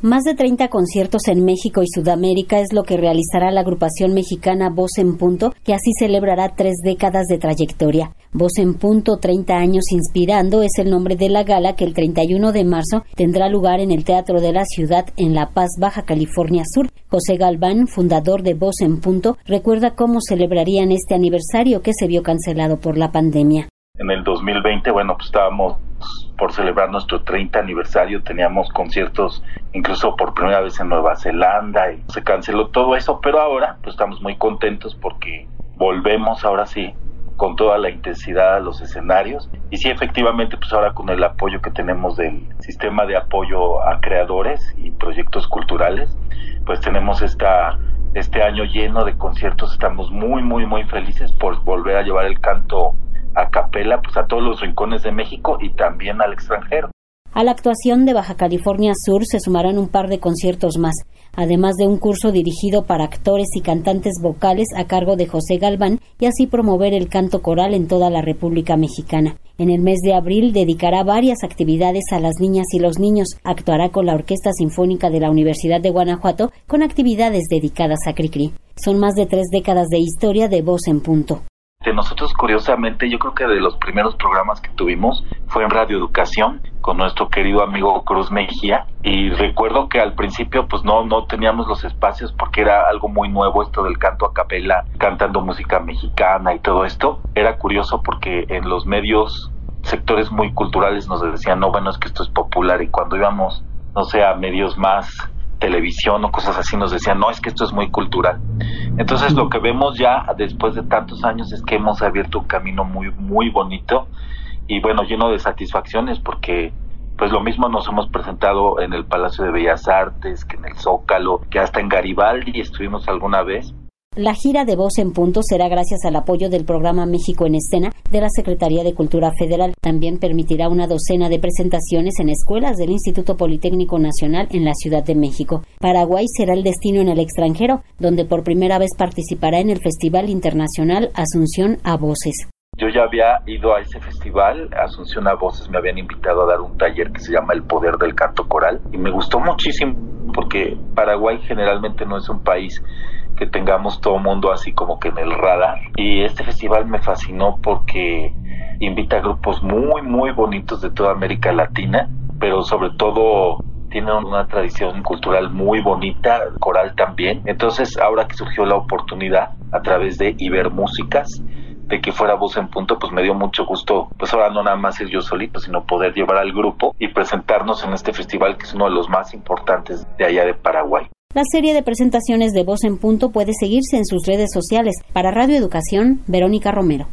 Más de 30 conciertos en México y Sudamérica es lo que realizará la agrupación mexicana Voz en Punto, que así celebrará tres décadas de trayectoria. Voz en Punto 30 años inspirando es el nombre de la gala que el 31 de marzo tendrá lugar en el Teatro de la Ciudad en La Paz, Baja California Sur. José Galván, fundador de Voz en Punto, recuerda cómo celebrarían este aniversario que se vio cancelado por la pandemia. En el 2020, bueno, pues estábamos por celebrar nuestro 30 aniversario, teníamos conciertos incluso por primera vez en Nueva Zelanda y se canceló todo eso, pero ahora pues estamos muy contentos porque volvemos ahora sí con toda la intensidad a los escenarios. Y sí efectivamente pues ahora con el apoyo que tenemos del sistema de apoyo a creadores y proyectos culturales pues tenemos esta este año lleno de conciertos. Estamos muy muy muy felices por volver a llevar el canto a capela pues a todos los rincones de México y también al extranjero. A la actuación de Baja California Sur se sumarán un par de conciertos más, además de un curso dirigido para actores y cantantes vocales a cargo de José Galván y así promover el canto coral en toda la República Mexicana. En el mes de abril dedicará varias actividades a las niñas y los niños. Actuará con la Orquesta Sinfónica de la Universidad de Guanajuato con actividades dedicadas a Cricri. Son más de tres décadas de historia de voz en punto nosotros curiosamente yo creo que de los primeros programas que tuvimos fue en Radio Educación con nuestro querido amigo Cruz Mejía. Y recuerdo que al principio pues no no teníamos los espacios porque era algo muy nuevo esto del canto a capela cantando música mexicana y todo esto. Era curioso porque en los medios sectores muy culturales nos decían no bueno es que esto es popular y cuando íbamos no sé a medios más televisión o cosas así nos decían, no, es que esto es muy cultural. Entonces lo que vemos ya después de tantos años es que hemos abierto un camino muy, muy bonito y bueno, lleno de satisfacciones porque pues lo mismo nos hemos presentado en el Palacio de Bellas Artes, que en el Zócalo, que hasta en Garibaldi estuvimos alguna vez. La gira de Voz en Punto será gracias al apoyo del programa México en Escena de la Secretaría de Cultura Federal. También permitirá una docena de presentaciones en escuelas del Instituto Politécnico Nacional en la Ciudad de México. Paraguay será el destino en el extranjero, donde por primera vez participará en el Festival Internacional Asunción a Voces. Yo ya había ido a ese festival, Asunción a Voces me habían invitado a dar un taller que se llama El Poder del Canto Coral y me gustó muchísimo porque Paraguay generalmente no es un país que tengamos todo mundo así como que en el radar. Y este festival me fascinó porque invita a grupos muy, muy bonitos de toda América Latina, pero sobre todo tiene una tradición cultural muy bonita, coral también. Entonces, ahora que surgió la oportunidad a través de Ibermúsicas, de que fuera voz en punto, pues me dio mucho gusto, pues ahora no nada más es yo solito, sino poder llevar al grupo y presentarnos en este festival que es uno de los más importantes de allá de Paraguay. La serie de presentaciones de Voz en Punto puede seguirse en sus redes sociales. Para Radio Educación, Verónica Romero.